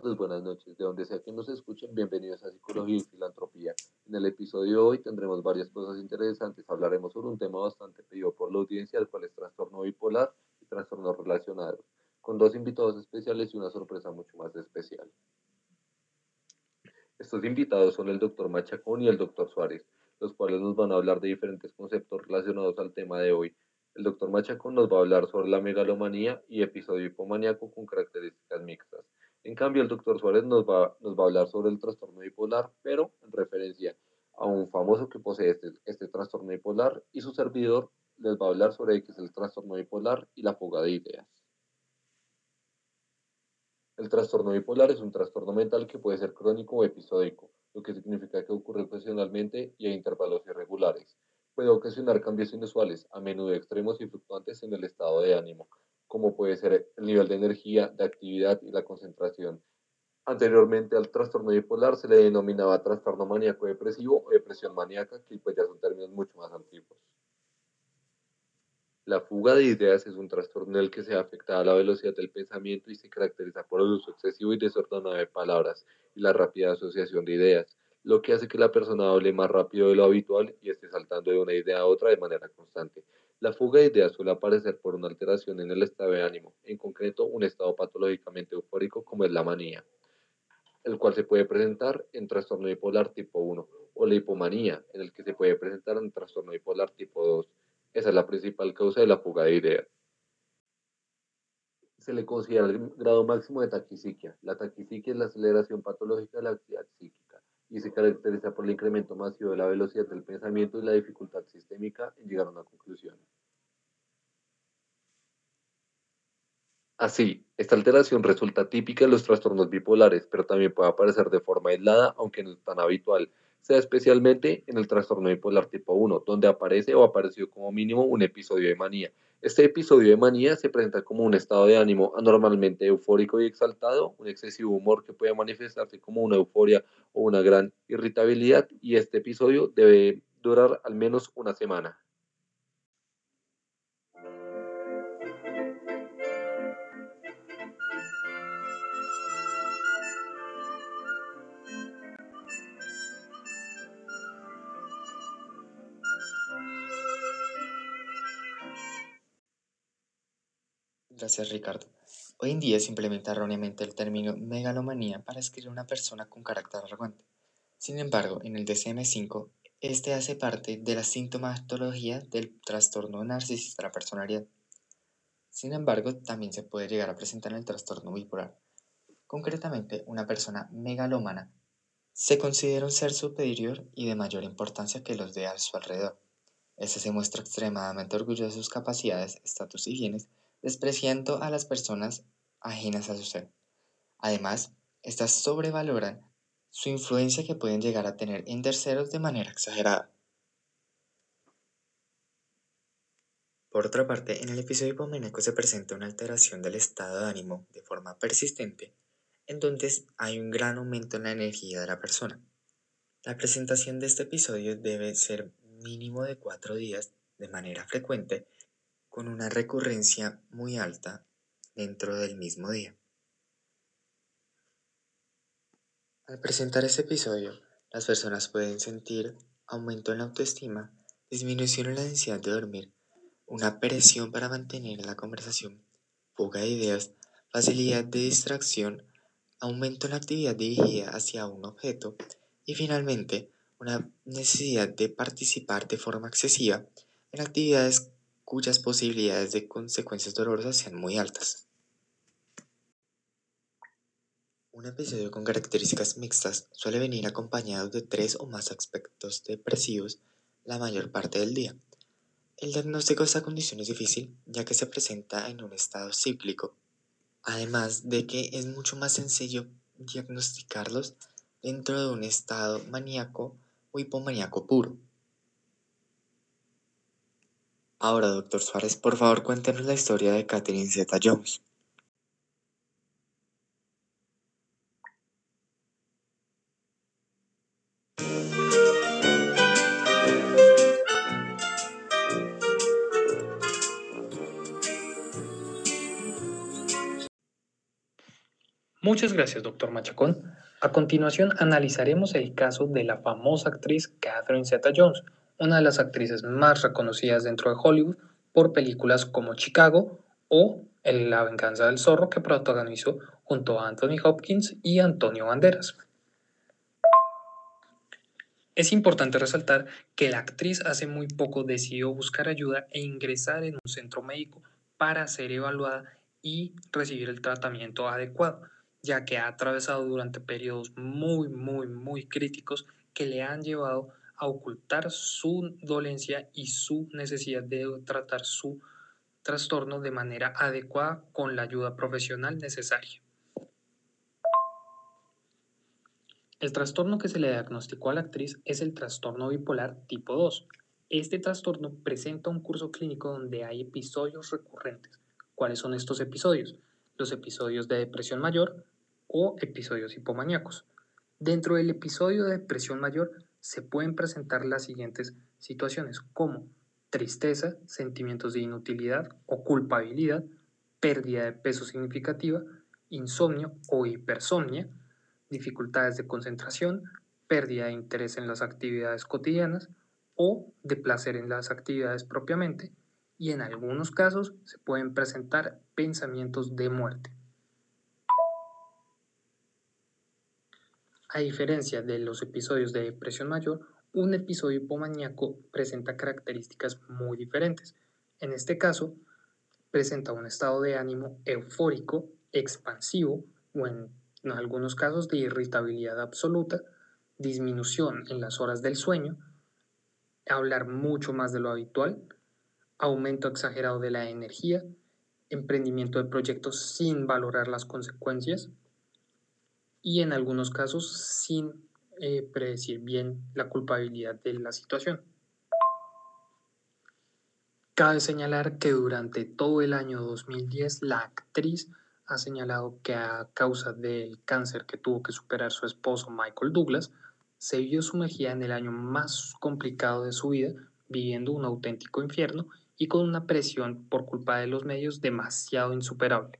tardes, buenas noches. De donde sea que nos escuchen, bienvenidos a Psicología y Filantropía. En el episodio de hoy tendremos varias cosas interesantes. Hablaremos sobre un tema bastante pedido por la audiencia, el cual es trastorno bipolar y trastornos relacionados, con dos invitados especiales y una sorpresa mucho más especial. Estos invitados son el doctor Machacón y el doctor Suárez, los cuales nos van a hablar de diferentes conceptos relacionados al tema de hoy. El doctor Machacón nos va a hablar sobre la megalomanía y episodio hipomaníaco con características mixtas. En cambio, el doctor Suárez nos va, a hablar sobre el trastorno bipolar, pero en referencia a un famoso que posee este, este trastorno bipolar y su servidor les va a hablar sobre qué es el trastorno bipolar y la fuga de ideas. El trastorno bipolar es un trastorno mental que puede ser crónico o episódico, lo que significa que ocurre ocasionalmente y a intervalos irregulares puede ocasionar cambios inusuales, a menudo extremos y fluctuantes en el estado de ánimo, como puede ser el nivel de energía, de actividad y la concentración. Anteriormente al trastorno bipolar se le denominaba trastorno maníaco depresivo o depresión maníaca, que pues ya son términos mucho más antiguos. La fuga de ideas es un trastorno en el que se afecta a la velocidad del pensamiento y se caracteriza por el uso excesivo y desordenado de palabras y la rápida asociación de ideas lo que hace que la persona hable más rápido de lo habitual y esté saltando de una idea a otra de manera constante. La fuga de ideas suele aparecer por una alteración en el estado de ánimo, en concreto un estado patológicamente eufórico como es la manía, el cual se puede presentar en trastorno bipolar tipo 1, o la hipomanía, en el que se puede presentar en trastorno bipolar tipo 2. Esa es la principal causa de la fuga de ideas. Se le considera el grado máximo de taquisiquia. La taquisiquia es la aceleración patológica de la actividad psíquica y se caracteriza por el incremento masivo de la velocidad del pensamiento y la dificultad sistémica en llegar a una conclusión. Así, esta alteración resulta típica en los trastornos bipolares, pero también puede aparecer de forma aislada, aunque no es tan habitual, sea especialmente en el trastorno bipolar tipo 1, donde aparece o apareció como mínimo un episodio de manía, este episodio de manía se presenta como un estado de ánimo anormalmente eufórico y exaltado, un excesivo humor que puede manifestarse como una euforia o una gran irritabilidad y este episodio debe durar al menos una semana. Gracias, Ricardo. Hoy en día se implementa erróneamente el término megalomanía para escribir una persona con carácter arrogante. Sin embargo, en el DSM-5, este hace parte de la sintomatología del trastorno narcisista de la personalidad. Sin embargo, también se puede llegar a presentar en el trastorno bipolar. Concretamente, una persona megalómana se considera un ser superior y de mayor importancia que los de a su alrededor. Este se muestra extremadamente orgulloso de sus capacidades, estatus y bienes, despreciando a las personas ajenas a su ser. Además, estas sobrevaloran su influencia que pueden llegar a tener en terceros de manera exagerada. Por otra parte, en el episodio hipoménico se presenta una alteración del estado de ánimo de forma persistente, en donde hay un gran aumento en la energía de la persona. La presentación de este episodio debe ser mínimo de cuatro días de manera frecuente con una recurrencia muy alta dentro del mismo día. Al presentar este episodio, las personas pueden sentir aumento en la autoestima, disminución en la densidad de dormir, una presión para mantener la conversación, fuga de ideas, facilidad de distracción, aumento en la actividad dirigida hacia un objeto y finalmente una necesidad de participar de forma excesiva en actividades cuyas posibilidades de consecuencias dolorosas sean muy altas. Un episodio con características mixtas suele venir acompañado de tres o más aspectos depresivos la mayor parte del día. El diagnóstico de esta condición es difícil, ya que se presenta en un estado cíclico, además de que es mucho más sencillo diagnosticarlos dentro de un estado maníaco o hipomaníaco puro. Ahora, doctor Suárez, por favor cuéntenos la historia de Catherine Zeta Jones. Muchas gracias, doctor Machacón. A continuación analizaremos el caso de la famosa actriz Catherine Zeta-Jones, una de las actrices más reconocidas dentro de Hollywood por películas como Chicago o La venganza del zorro que protagonizó junto a Anthony Hopkins y Antonio Banderas. Es importante resaltar que la actriz hace muy poco decidió buscar ayuda e ingresar en un centro médico para ser evaluada y recibir el tratamiento adecuado ya que ha atravesado durante periodos muy, muy, muy críticos que le han llevado a ocultar su dolencia y su necesidad de tratar su trastorno de manera adecuada con la ayuda profesional necesaria. El trastorno que se le diagnosticó a la actriz es el trastorno bipolar tipo 2. Este trastorno presenta un curso clínico donde hay episodios recurrentes. ¿Cuáles son estos episodios? Los episodios de depresión mayor, o episodios hipomaníacos. Dentro del episodio de depresión mayor se pueden presentar las siguientes situaciones como tristeza, sentimientos de inutilidad o culpabilidad, pérdida de peso significativa, insomnio o hipersomnia, dificultades de concentración, pérdida de interés en las actividades cotidianas o de placer en las actividades propiamente, y en algunos casos se pueden presentar pensamientos de muerte. A diferencia de los episodios de depresión mayor, un episodio hipomaníaco presenta características muy diferentes. En este caso, presenta un estado de ánimo eufórico, expansivo o en, algunos casos de irritabilidad absoluta, disminución en las horas del sueño, hablar mucho más de lo habitual, aumento exagerado de la energía, emprendimiento de proyectos sin valorar las consecuencias, y en algunos casos sin eh, predecir bien la culpabilidad de la situación. Cabe señalar que durante todo el año 2010 la actriz ha señalado que a causa del cáncer que tuvo que superar su esposo Michael Douglas, se vio sumergida en el año más complicado de su vida, viviendo un auténtico infierno y con una presión por culpa de los medios demasiado insuperable,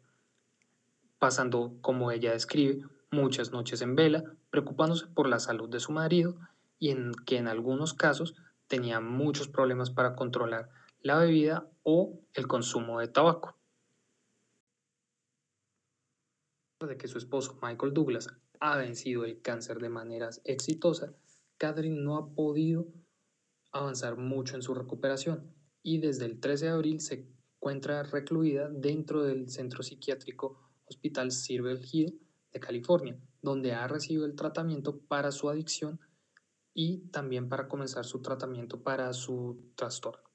pasando, como ella describe, muchas noches en vela, preocupándose por la salud de su marido y en que en algunos casos tenía muchos problemas para controlar la bebida o el consumo de tabaco. De que su esposo Michael Douglas ha vencido el cáncer de manera exitosa, Catherine no ha podido avanzar mucho en su recuperación y desde el 13 de abril se encuentra recluida dentro del centro psiquiátrico Hospital Silver Hill de California, donde ha recibido el tratamiento para su adicción y también para comenzar su tratamiento para su trastorno.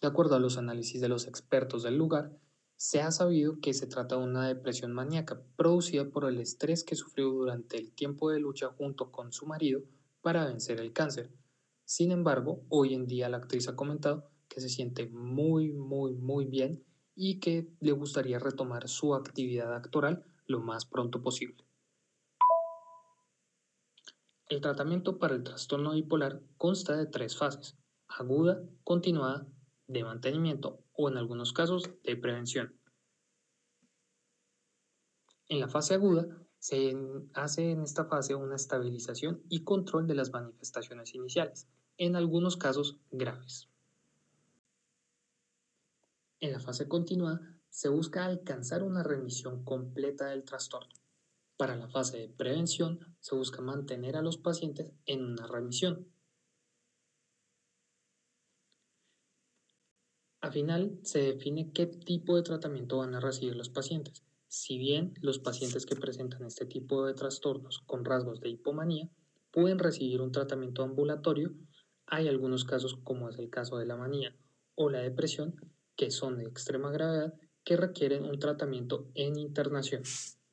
De acuerdo a los análisis de los expertos del lugar, se ha sabido que se trata de una depresión maníaca producida por el estrés que sufrió durante el tiempo de lucha junto con su marido para vencer el cáncer. Sin embargo, hoy en día la actriz ha comentado que se siente muy, muy, muy bien y que le gustaría retomar su actividad actoral lo más pronto posible. El tratamiento para el trastorno bipolar consta de tres fases, aguda, continuada, de mantenimiento o en algunos casos de prevención. En la fase aguda se hace en esta fase una estabilización y control de las manifestaciones iniciales, en algunos casos graves. En la fase continuada se busca alcanzar una remisión completa del trastorno. Para la fase de prevención se busca mantener a los pacientes en una remisión. Al final se define qué tipo de tratamiento van a recibir los pacientes. Si bien los pacientes que presentan este tipo de trastornos con rasgos de hipomanía pueden recibir un tratamiento ambulatorio, Hay algunos casos, como es el caso de la manía o la depresión, que son de extrema gravedad que requieren un tratamiento en internación.